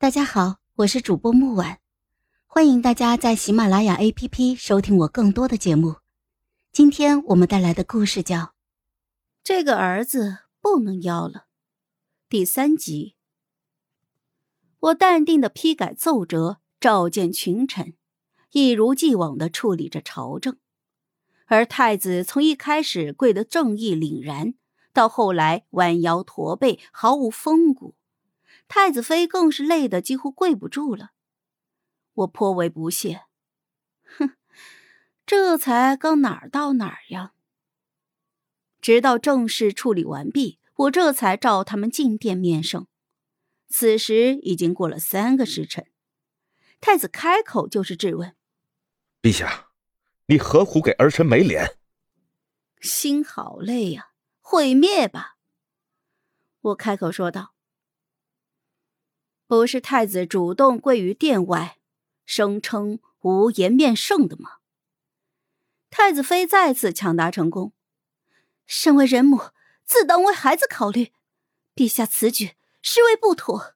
大家好，我是主播木婉，欢迎大家在喜马拉雅 APP 收听我更多的节目。今天我们带来的故事叫《这个儿子不能要了》第三集。我淡定的批改奏折，召见群臣，一如既往的处理着朝政。而太子从一开始跪得正义凛然，到后来弯腰驼背，毫无风骨。太子妃更是累得几乎跪不住了。我颇为不屑，哼，这才刚哪儿到哪儿呀？直到正事处理完毕，我这才召他们进殿面圣。此时已经过了三个时辰，太子开口就是质问：“陛下。”你何苦给儿臣没脸？心好累呀，毁灭吧！我开口说道：“不是太子主动跪于殿外，声称无颜面圣的吗？”太子妃再次抢答成功。身为人母，自当为孩子考虑。陛下此举实为不妥。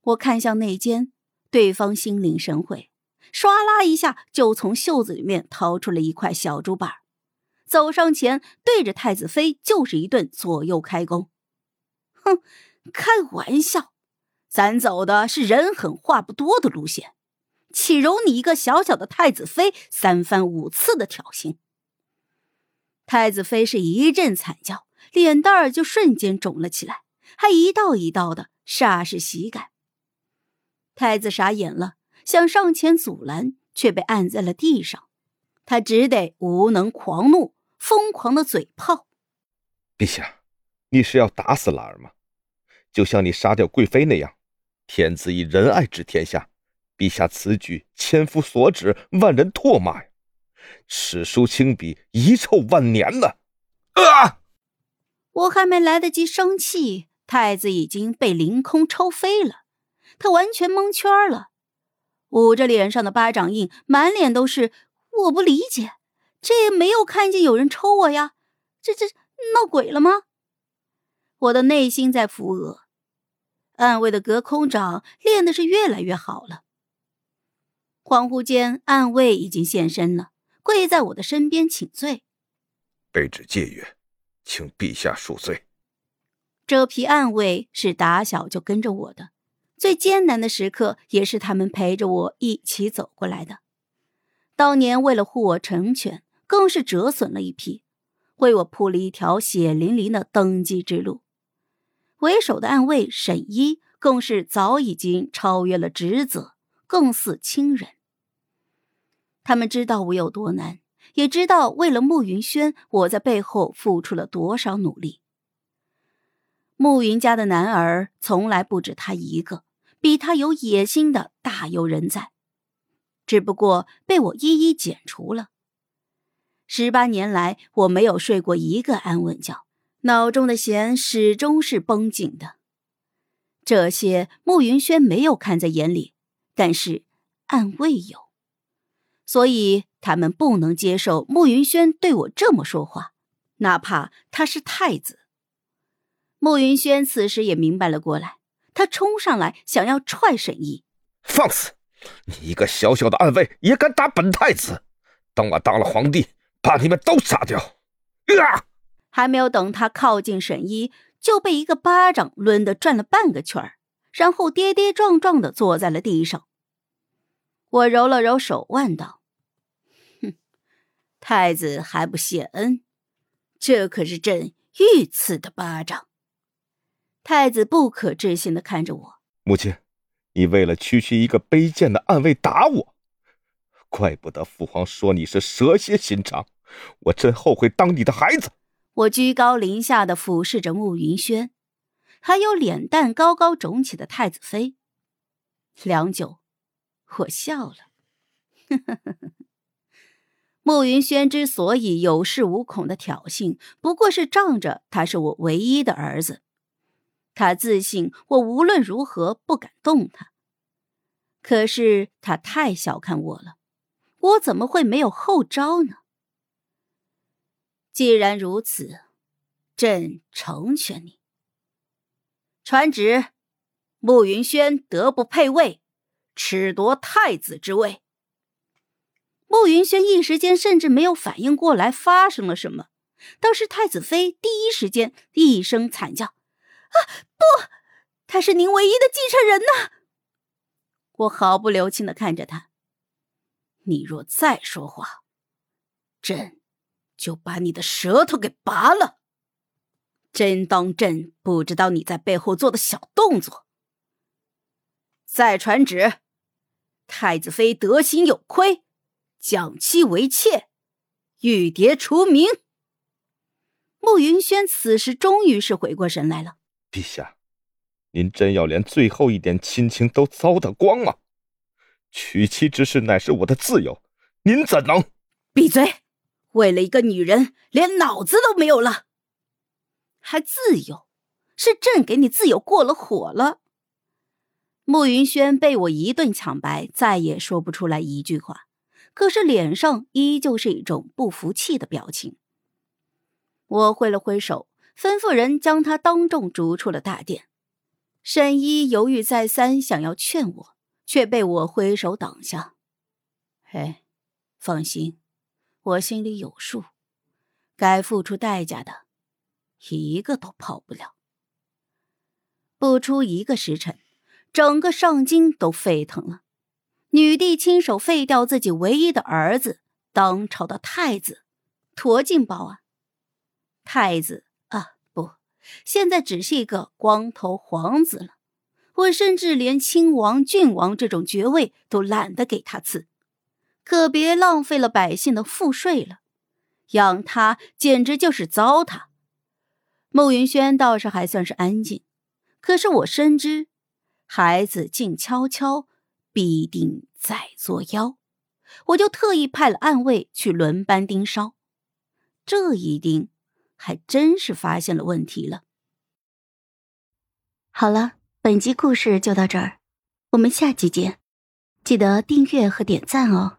我看向内监，对方心领神会。唰啦一下，就从袖子里面掏出了一块小竹板，走上前，对着太子妃就是一顿左右开弓。哼，开玩笑，咱走的是人狠话不多的路线，岂容你一个小小的太子妃三番五次的挑衅？太子妃是一阵惨叫，脸蛋儿就瞬间肿了起来，还一道一道的煞是喜感。太子傻眼了。想上前阻拦，却被按在了地上。他只得无能狂怒，疯狂的嘴炮：“陛下，你是要打死兰儿吗？就像你杀掉贵妃那样。天子以仁爱治天下，陛下此举千夫所指，万人唾骂呀！史书亲笔，遗臭万年呢！”啊！我还没来得及生气，太子已经被凌空抽飞了，他完全蒙圈了。捂着脸上的巴掌印，满脸都是。我不理解，这也没有看见有人抽我呀，这这闹鬼了吗？我的内心在扶额。暗卫的隔空掌练的是越来越好了。恍惚间，暗卫已经现身了，跪在我的身边请罪。卑职戒曰，请陛下恕罪。这批暗卫是打小就跟着我的。最艰难的时刻，也是他们陪着我一起走过来的。当年为了护我成全，更是折损了一批，为我铺了一条血淋淋的登基之路。为首的暗卫沈一，更是早已经超越了职责，更似亲人。他们知道我有多难，也知道为了慕云轩，我在背后付出了多少努力。慕云家的男儿，从来不止他一个。比他有野心的大有人在，只不过被我一一剪除了。十八年来，我没有睡过一个安稳觉，脑中的弦始终是绷紧的。这些慕云轩没有看在眼里，但是暗卫有，所以他们不能接受慕云轩对我这么说话，哪怕他是太子。慕云轩此时也明白了过来。他冲上来，想要踹沈毅，放肆！你一个小小的暗卫，也敢打本太子？等我当了皇帝，把你们都杀掉！啊！还没有等他靠近沈一，就被一个巴掌抡得转了半个圈，然后跌跌撞撞的坐在了地上。我揉了揉手腕，道：“哼，太子还不谢恩？这可是朕御赐的巴掌。”太子不可置信的看着我，母亲，你为了区区一个卑贱的暗卫打我，怪不得父皇说你是蛇蝎心肠，我真后悔当你的孩子。我居高临下的俯视着慕云轩，还有脸蛋高高肿起的太子妃。良久，我笑了。慕云轩之所以有恃无恐的挑衅，不过是仗着他是我唯一的儿子。他自信，我无论如何不敢动他。可是他太小看我了，我怎么会没有后招呢？既然如此，朕成全你。传旨，慕云轩德不配位，褫夺太子之位。慕云轩一时间甚至没有反应过来发生了什么，倒是太子妃第一时间一声惨叫：“啊，不，他是您唯一的继承人呐！”我毫不留情的看着他：“你若再说话，朕就把你的舌头给拔了。真当朕不知道你在背后做的小动作。”再传旨，太子妃德行有亏，降妻为妾，玉蝶除名。慕云轩此时终于是回过神来了。陛下，您真要连最后一点亲情都糟蹋光吗？娶妻之事乃是我的自由，您怎能？闭嘴！为了一个女人，连脑子都没有了，还自由？是朕给你自由过了火了。慕云轩被我一顿抢白，再也说不出来一句话，可是脸上依旧是一种不服气的表情。我挥了挥手，吩咐人将他当众逐出了大殿。沈一犹豫再三，想要劝我，却被我挥手挡下。哎，放心，我心里有数，该付出代价的，一个都跑不了。不出一个时辰。整个上京都沸腾了，女帝亲手废掉自己唯一的儿子，当朝的太子，多劲爆啊！太子啊，不，现在只是一个光头皇子了。我甚至连亲王、郡王这种爵位都懒得给他赐，可别浪费了百姓的赋税了。养他简直就是糟蹋。慕云轩倒是还算是安静，可是我深知。孩子静悄悄，必定在作妖。我就特意派了暗卫去轮班盯梢，这一盯，还真是发现了问题了。好了，本集故事就到这儿，我们下集见，记得订阅和点赞哦。